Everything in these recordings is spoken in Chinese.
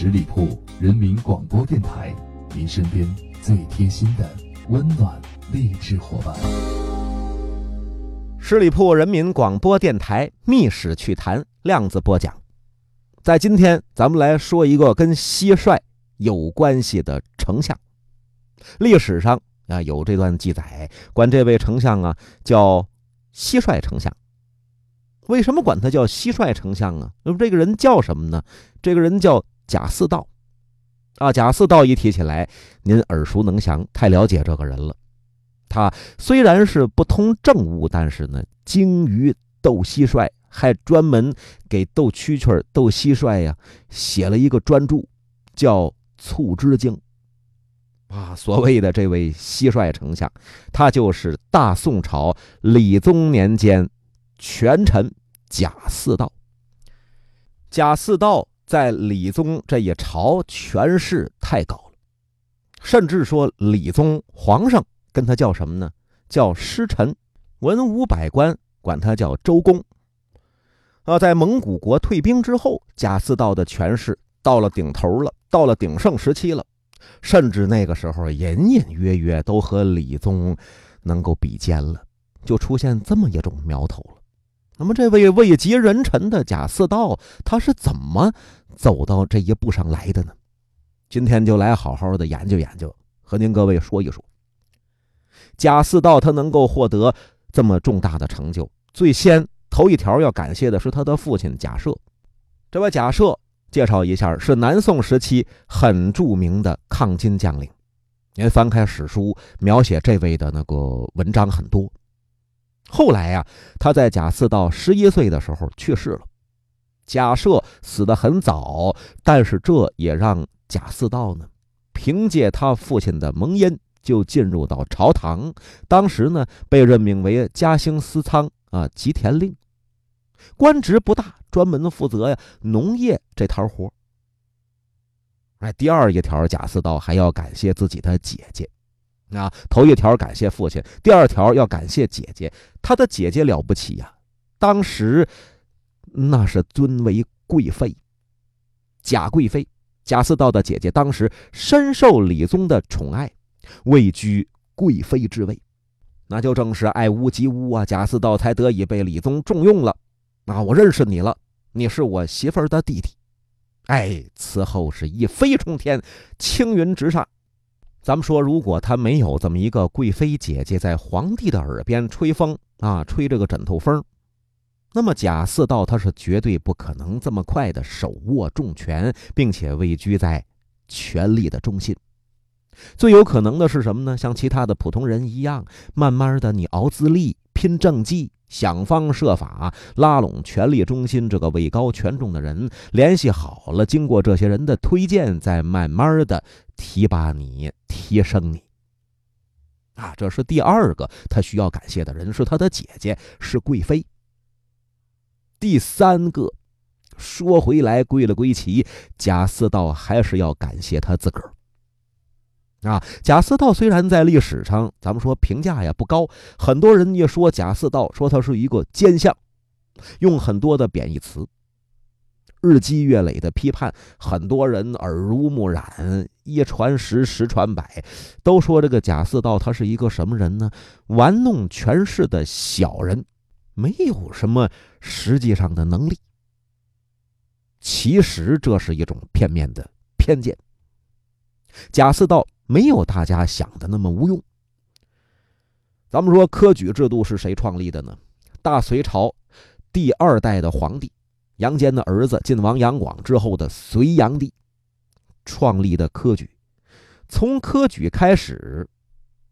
十里铺人民广播电台，您身边最贴心的温暖励志伙伴。十里铺人民广播电台《密史趣谈》量子播讲，在今天咱们来说一个跟蟋蟀有关系的丞相。历史上啊有这段记载，管这位丞相啊叫蟋蟀丞相。为什么管他叫蟋蟀丞相啊？那么这个人叫什么呢？这个人叫贾似道。啊，贾似道一提起来，您耳熟能详，太了解这个人了。他虽然是不通政务，但是呢，精于斗蟋蟀，还专门给斗蛐蛐、斗蟋蟀呀写了一个专著，叫《促织经》。啊，所谓的这位蟋蟀丞相，他就是大宋朝理宗年间权臣贾似道。贾似道在理宗这一朝权势太高了，甚至说理宗皇上跟他叫什么呢？叫师臣，文武百官管他叫周公。啊，在蒙古国退兵之后，贾似道的权势到了顶头了，到了鼎盛时期了。甚至那个时候，隐隐约约都和李宗能够比肩了，就出现这么一种苗头了。那么，这位位极人臣的贾似道，他是怎么走到这一步上来的呢？今天就来好好的研究研究，和您各位说一说。贾似道他能够获得这么重大的成就，最先头一条要感谢的是他的父亲贾赦。这位贾赦。介绍一下，是南宋时期很著名的抗金将领。您翻开史书，描写这位的那个文章很多。后来呀，他在贾似道十一岁的时候去世了。贾赦死得很早，但是这也让贾似道呢，凭借他父亲的蒙恩，就进入到朝堂。当时呢，被任命为嘉兴司仓啊，吉田令。官职不大，专门负责呀农业这摊活。哎，第二一条，贾似道还要感谢自己的姐姐。啊，头一条感谢父亲，第二条要感谢姐姐。他的姐姐了不起呀，当时那是尊为贵妃，贾贵妃。贾似道的姐姐当时深受李宗的宠爱，位居贵妃之位。那就正是爱屋及乌啊，贾似道才得以被李宗重用了。啊，我认识你了，你是我媳妇儿的弟弟。哎，此后是一飞冲天，青云直上。咱们说，如果他没有这么一个贵妃姐姐在皇帝的耳边吹风啊，吹这个枕头风，那么贾似道他是绝对不可能这么快的手握重权，并且位居在权力的中心。最有可能的是什么呢？像其他的普通人一样，慢慢的你熬资历，拼政绩。想方设法拉拢权力中心这个位高权重的人，联系好了，经过这些人的推荐，再慢慢的提拔你、提升你。啊，这是第二个他需要感谢的人，是他的姐姐，是贵妃。第三个，说回来归了归齐，贾似道还是要感谢他自个儿。啊，贾似道虽然在历史上咱们说评价呀不高，很多人也说贾似道说他是一个奸相，用很多的贬义词，日积月累的批判，很多人耳濡目染，一传十，十传百，都说这个贾似道他是一个什么人呢？玩弄权势的小人，没有什么实际上的能力。其实这是一种片面的偏见。贾似道。没有大家想的那么无用。咱们说科举制度是谁创立的呢？大隋朝第二代的皇帝杨坚的儿子晋王杨广之后的隋炀帝创立的科举。从科举开始，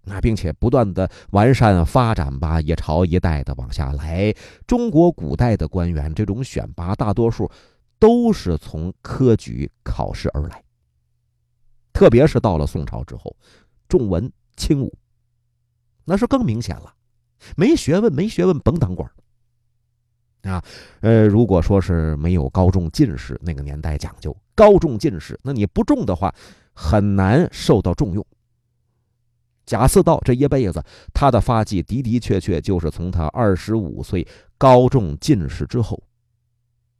那并且不断的完善发展吧，一朝一代的往下来。中国古代的官员这种选拔，大多数都是从科举考试而来。特别是到了宋朝之后，重文轻武，那是更明显了。没学问，没学问，甭当官啊！呃，如果说是没有高中进士，那个年代讲究高中进士，那你不中的话，很难受到重用。贾似道这一辈子，他的发迹的的确确就是从他二十五岁高中进士之后。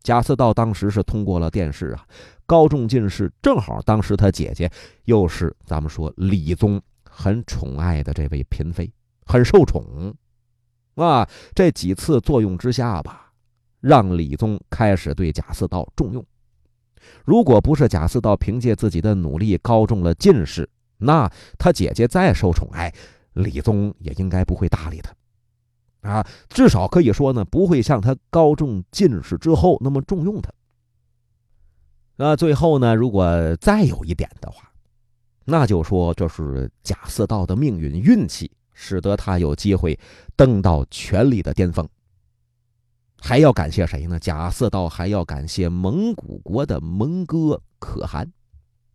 贾似道当时是通过了电视啊，高中进士，正好当时他姐姐又是咱们说李宗很宠爱的这位嫔妃，很受宠，啊，这几次作用之下吧，让李宗开始对贾似道重用。如果不是贾似道凭借自己的努力高中了进士，那他姐姐再受宠爱，李宗也应该不会搭理他。啊，至少可以说呢，不会像他高中进士之后那么重用他。那最后呢，如果再有一点的话，那就说这是贾似道的命运运气，使得他有机会登到权力的巅峰。还要感谢谁呢？贾似道还要感谢蒙古国的蒙哥可汗，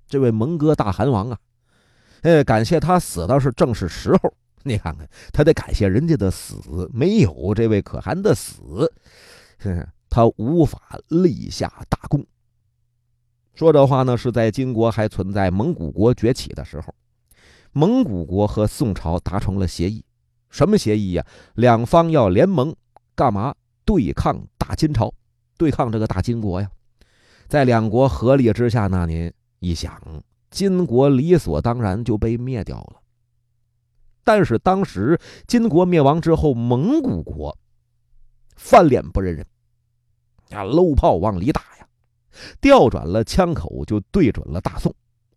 这位蒙哥大汗王啊，呃，感谢他死的是正是时候。你看看，他得感谢人家的死，没有这位可汗的死，他无法立下大功。说这话呢，是在金国还存在蒙古国崛起的时候，蒙古国和宋朝达成了协议，什么协议呀？两方要联盟，干嘛？对抗大金朝，对抗这个大金国呀。在两国合力之下，那您一想，金国理所当然就被灭掉了。但是当时金国灭亡之后，蒙古国翻脸不认人，啊，搂炮往里打呀，调转了枪口就对准了大宋，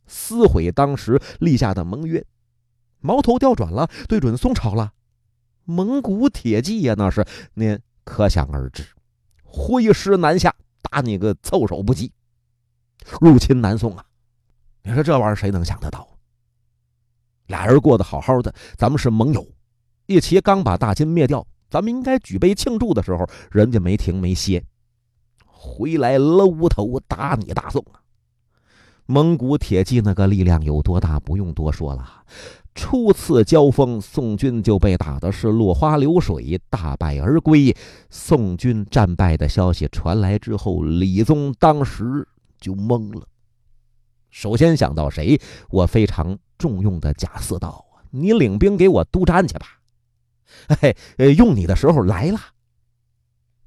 撕毁当时立下的盟约，矛头调转了，对准宋朝了。蒙古铁骑呀，那是您可想而知，挥师南下，打你个措手不及，入侵南宋啊！你说这玩意儿谁能想得到？俩人过得好好的，咱们是盟友，一齐刚把大金灭掉，咱们应该举杯庆祝的时候，人家没停没歇，回来搂头打你大宋啊！蒙古铁骑那个力量有多大，不用多说了。初次交锋，宋军就被打的是落花流水，大败而归。宋军战败的消息传来之后，李宗当时就懵了。首先想到谁？我非常重用的贾似道啊！你领兵给我督战去吧。嘿，用你的时候来了。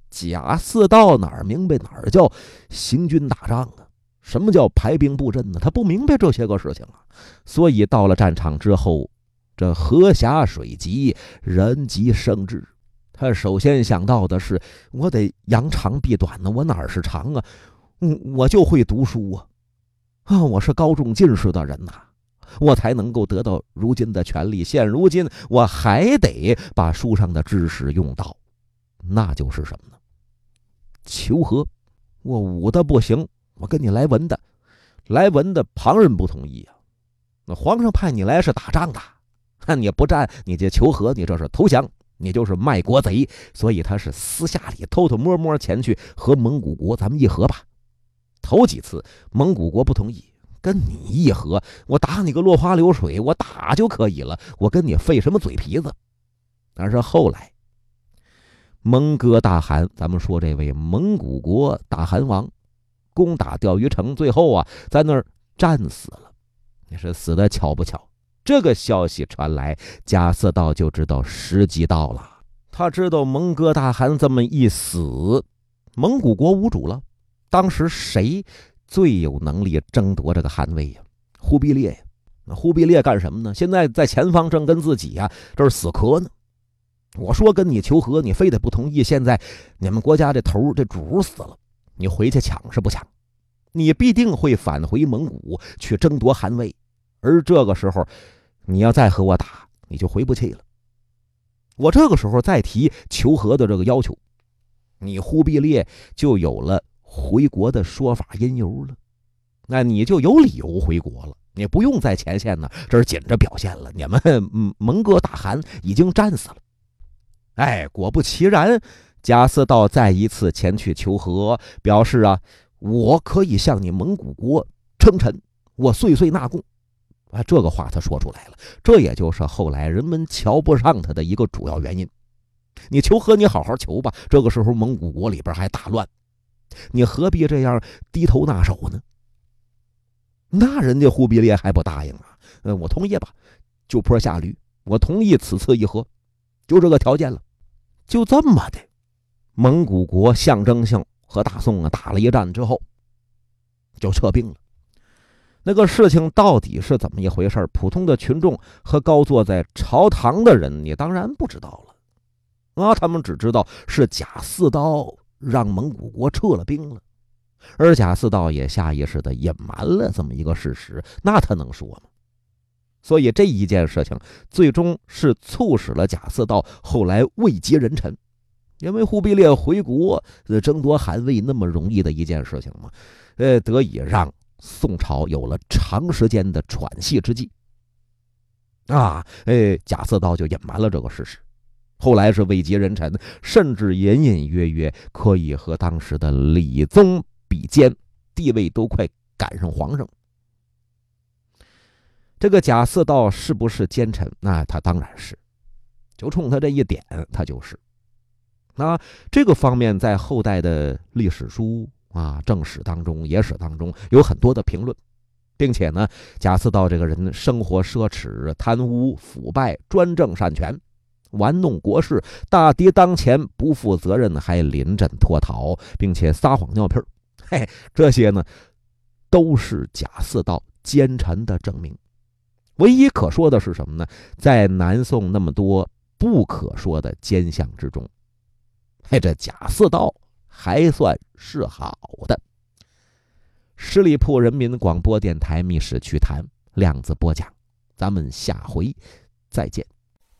贾似道哪儿明白哪儿叫行军打仗啊？什么叫排兵布阵呢？他不明白这些个事情啊。所以到了战场之后，这河狭水急，人急生智。他首先想到的是，我得扬长避短呢。我哪儿是长啊？我，我就会读书啊。啊，我是高中进士的人呐，我才能够得到如今的权利。现如今，我还得把书上的知识用到，那就是什么呢？求和。我武的不行，我跟你来文的，来文的旁人不同意啊。那皇上派你来是打仗的，看你不战，你就求和，你这是投降，你就是卖国贼。所以他是私下里偷偷摸摸前去和蒙古国咱们议和吧。头几次蒙古国不同意跟你议和，我打你个落花流水，我打就可以了，我跟你费什么嘴皮子？但是后来，蒙哥大汗，咱们说这位蒙古国大汗王，攻打钓鱼城，最后啊在那儿战死了。你说死的巧不巧？这个消息传来，贾似道就知道时机到了。他知道蒙哥大汗这么一死，蒙古国无主了。当时谁最有能力争夺这个汗位呀？忽必烈呀！那忽必烈干什么呢？现在在前方正跟自己呀这是死磕呢。我说跟你求和，你非得不同意。现在你们国家这头这主死了，你回去抢是不抢？你必定会返回蒙古去争夺汗位，而这个时候你要再和我打，你就回不去了。我这个时候再提求和的这个要求，你忽必烈就有了。回国的说法因由了，那你就有理由回国了。你不用在前线呢，这是紧着表现了。你们蒙哥大汗已经战死了。哎，果不其然，贾似道再一次前去求和，表示啊，我可以向你蒙古国称臣，我岁岁纳贡。啊，这个话他说出来了，这也就是后来人们瞧不上他的一个主要原因。你求和，你好好求吧。这个时候蒙古国里边还大乱。你何必这样低头纳手呢？那人家忽必烈还不答应啊？呃，我同意吧，就坡下驴，我同意此次议和，就这个条件了。就这么的，蒙古国象征性和大宋啊打了一战之后，就撤兵了。那个事情到底是怎么一回事普通的群众和高坐在朝堂的人，你当然不知道了。啊，他们只知道是贾似道让蒙古国撤了兵了，而贾似道也下意识的隐瞒了这么一个事实，那他能说吗？所以这一件事情最终是促使了贾似道后来位极人臣，因为忽必烈回国争夺汗位那么容易的一件事情嘛？呃，得以让。宋朝有了长时间的喘息之际，啊，哎，贾似道就隐瞒了这个事实。后来是位极人臣，甚至隐隐约约可以和当时的李宗比肩，地位都快赶上皇上。这个贾似道是不是奸臣？那他当然是，就冲他这一点，他就是。那这个方面在后代的历史书。啊，正史当中、野史当中有很多的评论，并且呢，贾似道这个人生活奢侈、贪污腐败、专政擅权、玩弄国事、大敌当前不负责任，还临阵脱逃，并且撒谎尿屁儿，嘿，这些呢，都是贾似道奸臣的证明。唯一可说的是什么呢？在南宋那么多不可说的奸相之中，嘿，这贾似道。还算是好的。十里铺人民广播电台《密室趣谈》量子播讲，咱们下回再见。